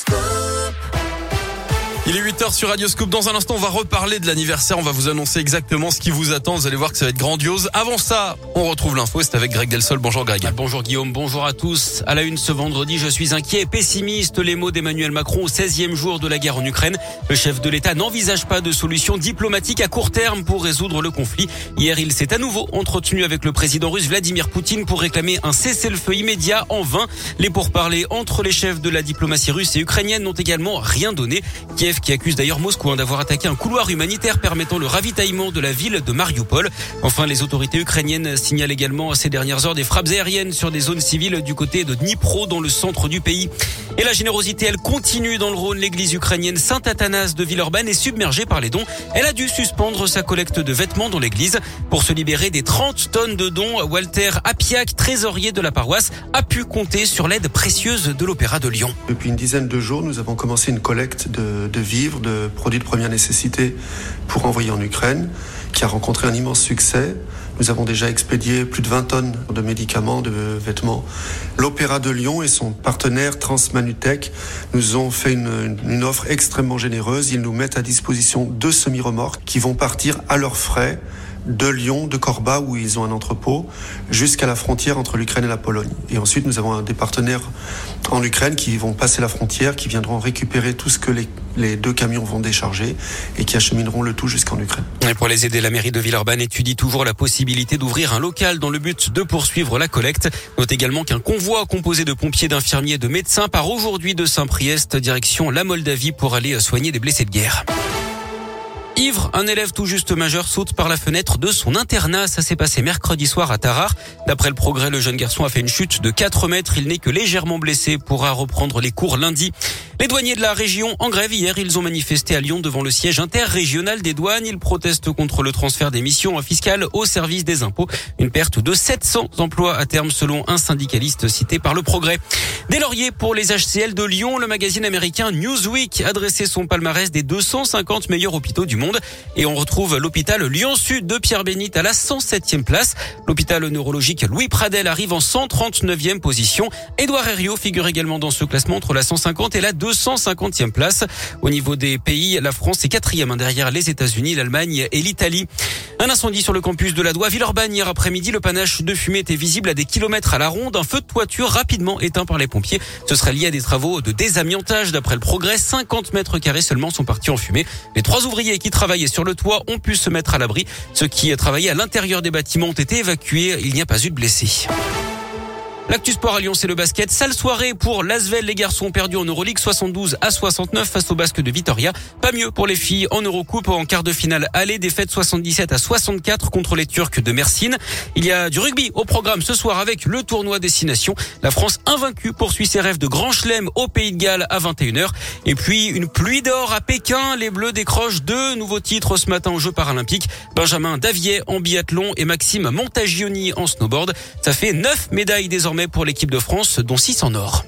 School. Il est 8h sur Radio Scoop. Dans un instant, on va reparler de l'anniversaire. On va vous annoncer exactement ce qui vous attend. Vous allez voir que ça va être grandiose. Avant ça, on retrouve l'info. C'est avec Greg Delsol. Bonjour Greg. Ah, bonjour Guillaume. Bonjour à tous. À la une ce vendredi, je suis inquiet et pessimiste. Les mots d'Emmanuel Macron au 16e jour de la guerre en Ukraine. Le chef de l'État n'envisage pas de solution diplomatique à court terme pour résoudre le conflit. Hier, il s'est à nouveau entretenu avec le président russe Vladimir Poutine pour réclamer un cessez-le-feu immédiat en vain. Les pourparlers entre les chefs de la diplomatie russe et ukrainienne n'ont également rien donné. Kiev qui accuse d'ailleurs Moscou d'avoir attaqué un couloir humanitaire permettant le ravitaillement de la ville de Mariupol. Enfin, les autorités ukrainiennes signalent également ces dernières heures des frappes aériennes sur des zones civiles du côté de Dnipro dans le centre du pays. Et la générosité, elle continue dans le Rhône. L'église ukrainienne Saint-Athanas de Villeurbanne est submergée par les dons. Elle a dû suspendre sa collecte de vêtements dans l'église pour se libérer des 30 tonnes de dons. Walter Apiak, trésorier de la paroisse, a pu compter sur l'aide précieuse de l'Opéra de Lyon. Depuis une dizaine de jours, nous avons commencé une collecte de, de de produits de première nécessité pour envoyer en Ukraine, qui a rencontré un immense succès. Nous avons déjà expédié plus de 20 tonnes de médicaments, de vêtements. L'Opéra de Lyon et son partenaire Transmanutech nous ont fait une, une offre extrêmement généreuse. Ils nous mettent à disposition deux semi-remorques qui vont partir à leurs frais de Lyon, de Corba, où ils ont un entrepôt, jusqu'à la frontière entre l'Ukraine et la Pologne. Et ensuite, nous avons des partenaires en Ukraine qui vont passer la frontière, qui viendront récupérer tout ce que les, les deux camions vont décharger et qui achemineront le tout jusqu'en Ukraine. Et pour les aider, la mairie de Villeurbanne étudie toujours la possibilité d'ouvrir un local dans le but de poursuivre la collecte. Note également qu'un convoi composé de pompiers, d'infirmiers et de médecins part aujourd'hui de Saint-Priest, direction la Moldavie pour aller soigner des blessés de guerre. Ivre, un élève tout juste majeur saute par la fenêtre de son internat. Ça s'est passé mercredi soir à Tarare. D'après le progrès, le jeune garçon a fait une chute de 4 mètres. Il n'est que légèrement blessé, pourra reprendre les cours lundi. Les douaniers de la région en grève hier, ils ont manifesté à Lyon devant le siège interrégional des douanes. Ils protestent contre le transfert des missions fiscales au service des impôts. Une perte de 700 emplois à terme selon un syndicaliste cité par le progrès. Des lauriers pour les HCL de Lyon, le magazine américain Newsweek a dressé son palmarès des 250 meilleurs hôpitaux du monde. Et on retrouve l'hôpital Lyon-Sud de Pierre-Bénite à la 107e place. L'hôpital neurologique Louis Pradel arrive en 139e position. Édouard Herriot figure également dans ce classement entre la 150 et la 250e place. Au niveau des pays, la France est quatrième hein, derrière les États-Unis, l'Allemagne et l'Italie. Un incendie sur le campus de la Doua Villeurbanne hier après-midi. Le panache de fumée était visible à des kilomètres à la ronde. Un feu de toiture rapidement éteint par les pompiers. Ce serait lié à des travaux de désamiantage. D'après le progrès, 50 mètres carrés seulement sont partis en fumée. Les trois ouvriers qui travaillaient sur le toit ont pu se mettre à l'abri. Ceux qui travaillaient à l'intérieur des bâtiments ont été évacués. Il n'y a pas eu de blessés. L'actu sport à Lyon, c'est le basket. Sale soirée pour l'Asvel. Les garçons perdus en Euroleague 72 à 69 face au basque de Vitoria. Pas mieux pour les filles en Eurocoupe en quart de finale aller. Défaite 77 à 64 contre les Turcs de Mersin. Il y a du rugby au programme ce soir avec le tournoi Destination. La France invaincue poursuit ses rêves de grand chelem au Pays de Galles à 21h. Et puis une pluie d'or à Pékin. Les Bleus décrochent deux nouveaux titres ce matin aux Jeux paralympiques. Benjamin Davier en biathlon et Maxime Montagioni en snowboard. Ça fait neuf médailles désormais pour l'équipe de France, dont 6 en or.